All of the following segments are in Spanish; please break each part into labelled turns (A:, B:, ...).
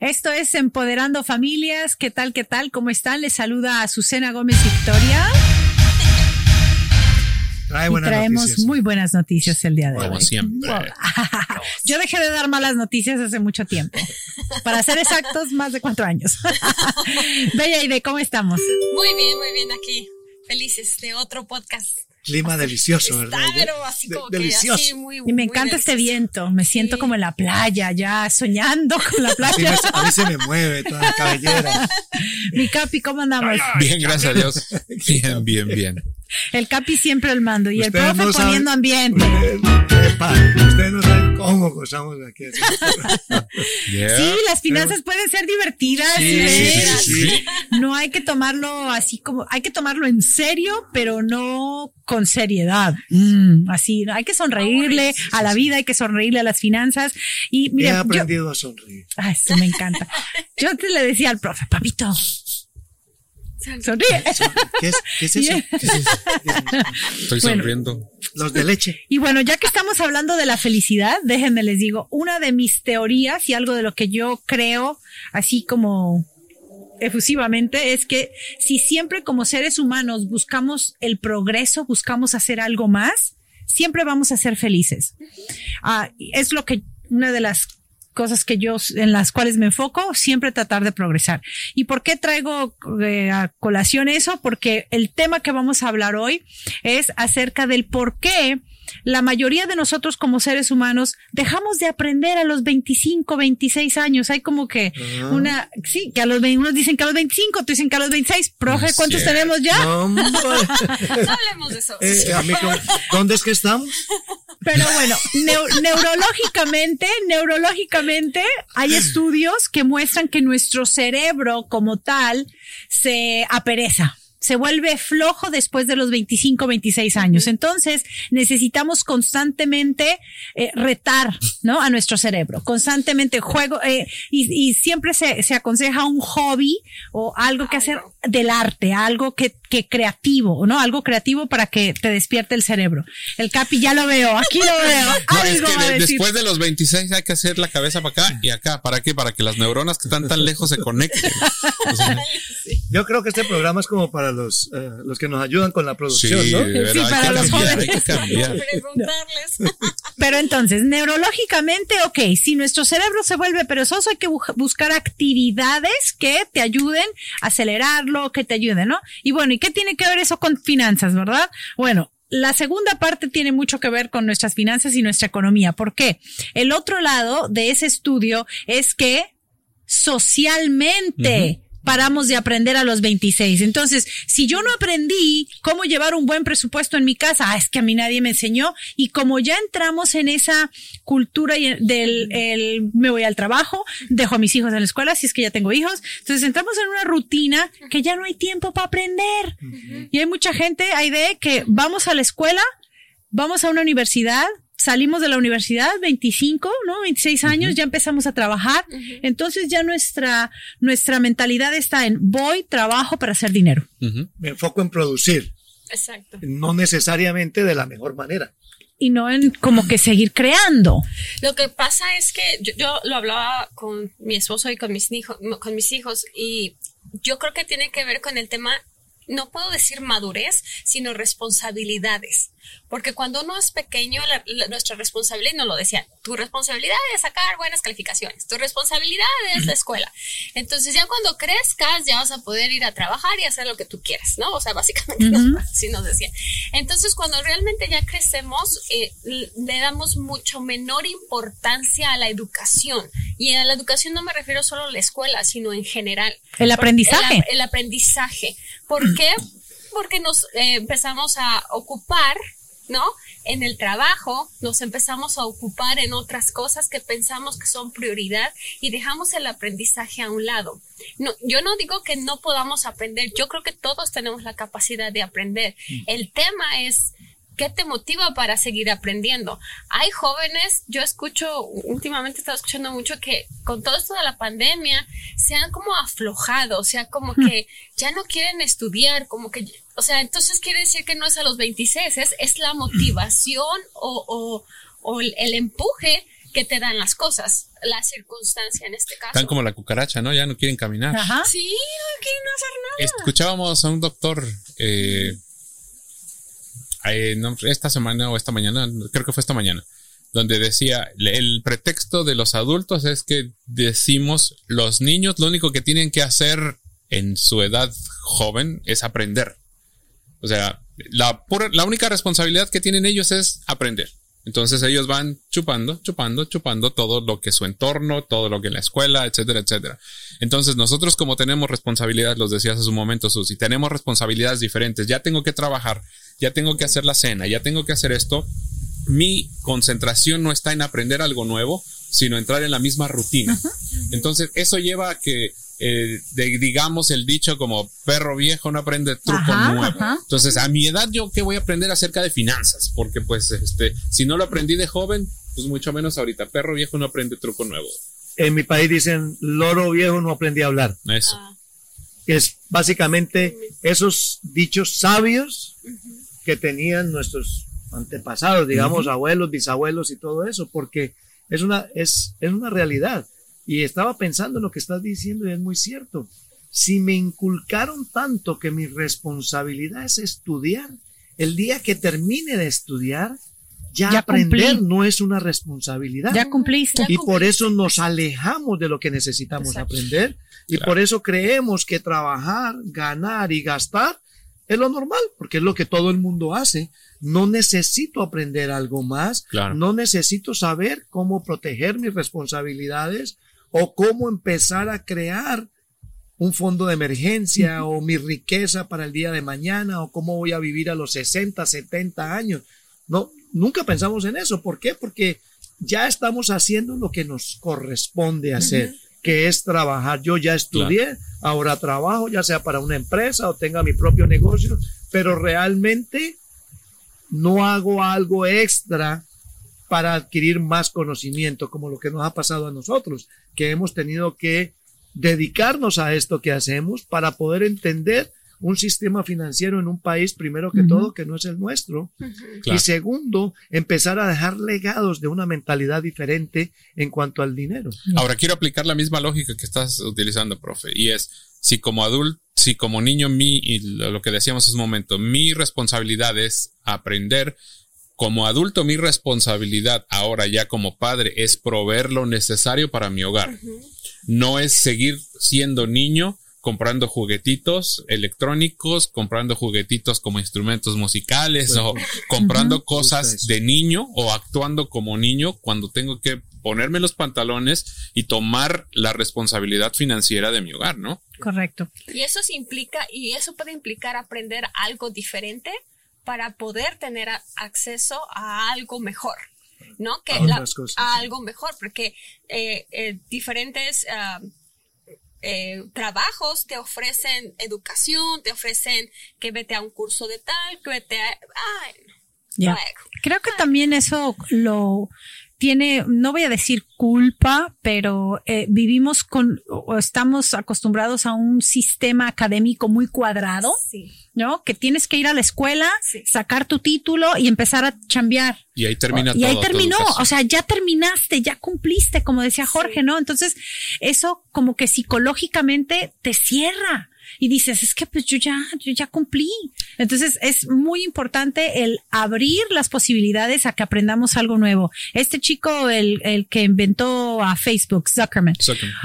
A: Esto es Empoderando Familias. ¿Qué tal? ¿Qué tal? ¿Cómo están? Les saluda a Azucena Gómez Victoria. y traemos muy buenas noticias el día de hoy.
B: Como siempre.
A: Yo dejé de dar malas noticias hace mucho tiempo. Para ser exactos, más de cuatro años. Bella de ¿cómo estamos?
C: Muy bien, muy bien aquí. Felices de otro podcast
D: clima delicioso, ¿verdad?
C: Pero así como que así muy,
A: Y me encanta este viento, me siento como en la playa, ya soñando con la playa.
D: a mí se me mueve toda la cabellera.
A: Mi Capi, ¿cómo andamos?
B: Bien, gracias a Dios. Bien, bien, bien.
A: El Capi siempre al mando y el profe poniendo ambiente.
D: Ustedes, no saben cómo gozamos aquí.
A: Sí, las finanzas pueden ser divertidas.
D: ¿eh?
A: no hay que tomarlo así como, hay que tomarlo en serio, pero no con seriedad. Mm, así, hay que sonreírle a la vida, hay que sonreírle a las finanzas. Y mira,
D: He aprendido a sonreír.
A: Ah, eso me encanta. Yo te le decía al profe, papito, Sonríe.
D: ¿Qué es, ¿Qué es eso?
B: Estoy sonriendo.
D: Los de leche.
A: Y bueno, ya que estamos hablando de la felicidad, déjenme les digo, una de mis teorías y algo de lo que yo creo, así como efusivamente, es que si siempre como seres humanos buscamos el progreso, buscamos hacer algo más, siempre vamos a ser felices. Ah, es lo que una de las cosas que yo, en las cuales me enfoco, siempre tratar de progresar. ¿Y por qué traigo eh, a colación eso? Porque el tema que vamos a hablar hoy es acerca del por qué la mayoría de nosotros como seres humanos dejamos de aprender a los 25, 26 años. Hay como que ah. una, sí, que a los unos dicen que a los 25, tú dicen que a los 26. Profe, ¿cuántos tenemos ya?
C: No, hablemos de eso.
D: Eh, ¿Dónde es que estamos?
A: Pero bueno, neurológicamente, neurológicamente hay estudios que muestran que nuestro cerebro como tal se apereza se vuelve flojo después de los 25, 26 años. Entonces, necesitamos constantemente eh, retar, ¿no? A nuestro cerebro, constantemente juego, eh, y, siempre se, se, aconseja un hobby o algo que hacer del arte, algo que, que creativo, ¿no? Algo creativo para que te despierte el cerebro. El Capi ya lo veo, aquí lo veo. algo
B: después de los 26 hay que hacer la cabeza para acá y acá. ¿Para qué? Para que las neuronas que están tan lejos se conecten.
D: Yo creo que este programa es como para los, eh, los que nos ayudan con la producción, ¿no?
A: Sí, para los jóvenes. Pero entonces, neurológicamente, ok, si nuestro cerebro se vuelve perezoso, hay que buscar actividades que te ayuden a acelerarlo, que te ayuden, ¿no? Y bueno, ¿y qué tiene que ver eso con finanzas, verdad? Bueno, la segunda parte tiene mucho que ver con nuestras finanzas y nuestra economía. ¿Por qué? El otro lado de ese estudio es que socialmente, paramos de aprender a los 26. Entonces, si yo no aprendí cómo llevar un buen presupuesto en mi casa, ah, es que a mí nadie me enseñó. Y como ya entramos en esa cultura del el, me voy al trabajo, dejo a mis hijos en la escuela, si es que ya tengo hijos. Entonces entramos en una rutina que ya no hay tiempo para aprender. Y hay mucha gente, hay de que vamos a la escuela, vamos a una universidad, salimos de la universidad, 25, ¿no? 26 años, ya empezamos a trabajar. Entonces ya nuestra, nuestra mentalidad está en voy, trabajo para hacer dinero.
D: Me enfoco en producir.
C: Exacto.
D: No necesariamente de la mejor manera.
A: Y no en como que seguir creando.
C: Lo que pasa es que yo, yo lo hablaba con mi esposo y con mis hijos, con mis hijos, y yo creo que tiene que ver con el tema no puedo decir madurez, sino responsabilidades. Porque cuando uno es pequeño, nuestra responsabilidad, no lo decía, tu responsabilidad es sacar buenas calificaciones, tu responsabilidad es la escuela. Entonces ya cuando crezcas ya vas a poder ir a trabajar y hacer lo que tú quieras, ¿no? O sea, básicamente así nos decían. Entonces cuando realmente ya crecemos, eh, le damos mucho menor importancia a la educación. Y a la educación no me refiero solo a la escuela, sino en general.
A: El aprendizaje.
C: El, el aprendizaje. ¿Por qué? Porque nos eh, empezamos a ocupar ¿no? En el trabajo nos empezamos a ocupar en otras cosas que pensamos que son prioridad y dejamos el aprendizaje a un lado. No, yo no digo que no podamos aprender, yo creo que todos tenemos la capacidad de aprender. Mm. El tema es ¿Qué te motiva para seguir aprendiendo? Hay jóvenes, yo escucho, últimamente he estado escuchando mucho que con todo esto de la pandemia se han como aflojado, o sea, como hmm. que ya no quieren estudiar, como que, o sea, entonces quiere decir que no es a los 26, es, es la motivación o, o, o el empuje que te dan las cosas. la circunstancia en este caso.
B: Están como la cucaracha, ¿no? Ya no quieren caminar.
A: Ajá.
C: Sí, no quieren hacer nada.
B: Escuchábamos a un doctor eh, eh, esta semana o esta mañana, creo que fue esta mañana, donde decía, el pretexto de los adultos es que decimos, los niños lo único que tienen que hacer en su edad joven es aprender. O sea, la, la única responsabilidad que tienen ellos es aprender. Entonces ellos van chupando, chupando, chupando todo lo que su entorno, todo lo que la escuela, etcétera, etcétera. Entonces nosotros como tenemos responsabilidades, los decías hace un momento, Susi, tenemos responsabilidades diferentes. Ya tengo que trabajar, ya tengo que hacer la cena, ya tengo que hacer esto. Mi concentración no está en aprender algo nuevo, sino entrar en la misma rutina. Entonces eso lleva a que, eh, de- digamos el dicho como perro viejo no aprende truco
A: Ajá,
B: nuevo.
A: ajá.
B: Entonces, a mi edad, yo qué voy a aprender acerca de finanzas, porque pues, este, si no lo aprendí de joven, pues mucho menos ahorita. Perro viejo no aprende truco nuevo.
D: En mi país dicen, loro viejo no aprendí a hablar.
B: Eso.
C: Ah,
D: que es básicamente esos dichos sabios que tenían nuestros antepasados, digamos, abuelos, bisabuelos y todo eso, porque es una, es, es una realidad. Y estaba pensando en lo que estás diciendo y es muy cierto. Si me inculcaron tanto que mi responsabilidad es estudiar, el día que termine de estudiar, ya,
A: Ya
D: aprender
A: cumplí.
D: no es una responsabilidad.
A: Ya cumpliste.
D: Y por eso nos alejamos de lo que necesitamos
C: Exacto.
D: aprender. Y
B: Claro.
D: por eso creemos que trabajar, ganar y gastar es lo normal, porque es lo que todo el mundo hace. No necesito aprender algo más.
B: Claro.
D: No necesito saber cómo proteger mis responsabilidades o cómo empezar a crear un fondo de emergencia o mi riqueza para el día de mañana o cómo voy a vivir a los 60, 70 años. No, nunca pensamos en eso. ¿Por qué? Porque ya estamos haciendo lo que nos corresponde hacer, que es trabajar. Yo ya estudié, ahora trabajo, ya sea para una empresa o tenga mi propio negocio, pero realmente no hago algo extra para adquirir más conocimiento, como lo que nos ha pasado a nosotros, que hemos tenido que dedicarnos a esto que hacemos para poder entender un sistema financiero en un país, primero que todo, que no es el nuestro,
B: Claro.
D: y segundo, empezar a dejar legados de una mentalidad diferente en cuanto al dinero.
B: Ahora quiero aplicar la misma lógica que estás utilizando, profe, y es si como adulto, si como niño mi y lo lo que decíamos hace un momento, mi responsabilidad es aprender. Como adulto, mi responsabilidad ahora ya como padre es proveer lo necesario para mi hogar. No es seguir siendo niño comprando juguetitos electrónicos, comprando juguetitos como instrumentos musicales o comprando cosas de niño o actuando como niño cuando tengo que ponerme los pantalones y tomar la responsabilidad financiera de mi hogar, ¿no?
A: Correcto.
C: Y eso se implica, y eso puede implicar aprender algo diferente para poder tener a- acceso a algo mejor. ¿No? Que
D: A
C: la-
D: otras cosas,
C: a
D: sí.
C: algo mejor, porque eh, eh, diferentes eh, trabajos te ofrecen educación, te ofrecen que vete a un curso de tal, que vete a. Ay,
A: Ya.
C: luego.
A: Creo que también eso lo tiene, no voy a decir culpa, pero eh, vivimos con, o estamos acostumbrados a un sistema académico muy cuadrado,
C: Sí.
A: ¿no? Que tienes que ir a la escuela,
C: Sí.
A: sacar tu título y empezar a chambear.
B: Y ahí termina
A: y
B: todo.
A: ahí terminó, o sea, ya terminaste, ya cumpliste, como decía Jorge, ¿no? Entonces, eso como que psicológicamente te cierra y dices, es que pues yo ya, yo ya cumplí. Entonces, es muy importante el abrir las posibilidades a que aprendamos algo nuevo. Este chico, el, el que inventó a Facebook, Zuckerman,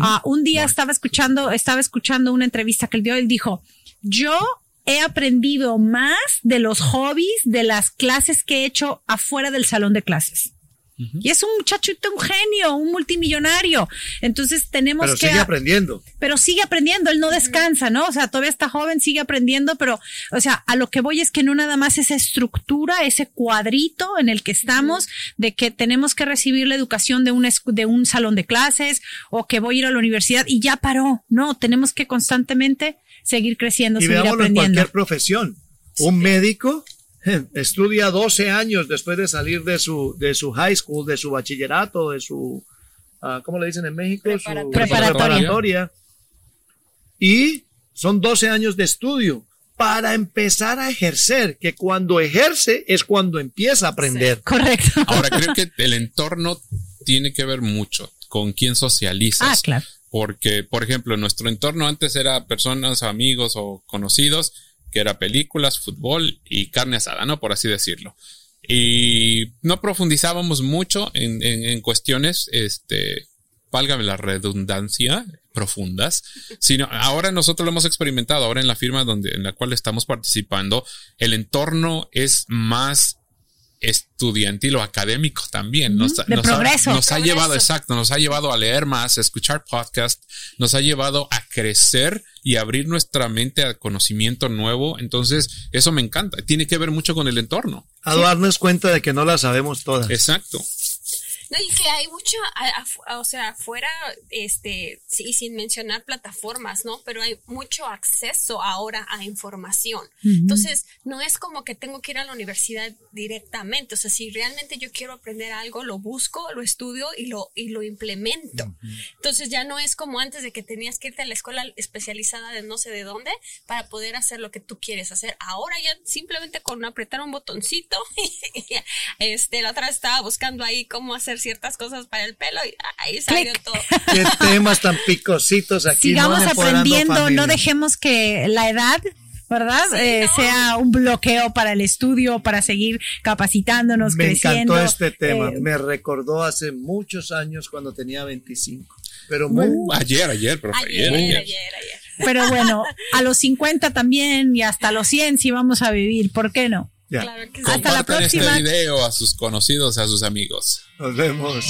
A: Ah, un día estaba escuchando, estaba escuchando una entrevista que él dio. Él dijo, yo he aprendido más de los hobbies, de las clases que he hecho afuera del salón de clases. Y es un muchachito, un genio, un multimillonario. Entonces tenemos
D: Pero
A: que,
D: sigue aprendiendo.
A: pero sigue aprendiendo, él no descansa, ¿no? O sea, todavía está joven, sigue aprendiendo, pero, o sea, a lo que voy es que no nada más esa estructura, ese cuadrito en el que estamos, de que tenemos que recibir la educación de un, escu- de un salón de clases o que voy a ir a la universidad y ya paró. No, tenemos que constantemente seguir creciendo,
D: Y
A: seguir
D: veámoslo en
A: aprendiendo.
D: cualquier profesión. Un médico estudia 12 años después de salir de su, de su high school, de su bachillerato, de su, ah, ¿cómo le dicen en México? Su
C: Preparatoria.
A: Preparatoria.
D: preparatoria. Y son 12 años de estudio para empezar a ejercer, que cuando ejerce es cuando empieza a aprender.
A: Correcto.
B: Ahora creo que el entorno tiene que ver mucho. con quién socializas.
A: Ah, claro.
B: Porque, por ejemplo, nuestro entorno antes era personas, amigos o conocidos, que era películas, fútbol y carne asada, ¿no? Por así decirlo. Y no profundizábamos mucho en, en, cuestiones, este, válgame la redundancia, profundas, sino ahora nosotros lo hemos experimentado, ahora en la firma donde, en la cual estamos participando, el entorno es más estudiantil o académico también. Nos,
A: de
B: nos
A: progreso.
B: Ha, nos ha llevado, exacto, nos ha llevado a leer más, a escuchar podcast, nos ha llevado a crecer y abrir nuestra mente a conocimiento nuevo. Entonces, eso me encanta. Tiene que ver mucho con el entorno.
D: A darnos cuenta de que no la sabemos todas.
B: Exacto.
C: No, y que hay mucho, a- a- o sea, afuera, este, sí, sin mencionar plataformas, ¿no? Pero hay mucho acceso ahora a información. Entonces, no es como que tengo que ir a la universidad directamente. O sea, si realmente yo quiero aprender algo, lo busco, lo estudio y lo, y lo implemento. Entonces, ya no es como antes de que tenías que irte a la escuela especializada de no sé de dónde para poder hacer lo que tú quieres hacer. Ahora ya simplemente con apretar un botoncito, este, la otra vez estaba buscando ahí cómo hacer ciertas cosas para el pelo y ahí salió
A: Clic.
C: todo.
D: Qué temas tan picositos aquí.
A: Sigamos
D: no
A: aprendiendo, no dejemos que la edad ¿verdad?
C: Sí,
A: Eh,
C: no.
A: sea un bloqueo para el estudio, para seguir capacitándonos,
D: Me
A: creciendo.
D: encantó este tema.
A: Eh,
D: Me recordó hace muchos años cuando tenía 25. Pero muy,
B: Uh, ayer, ayer, profe,
C: Ayer,
B: ayer,
C: ayer,
B: ayer.
C: ayer, ayer.
A: pero bueno, a los 50 también y hasta los 100 sí vamos a vivir, ¿por qué no?
D: Ya.
C: Claro que sí.
A: Hasta la
B: Compartan este
A: próxima.
B: video a sus conocidos, a sus amigos.
D: Nos vemos.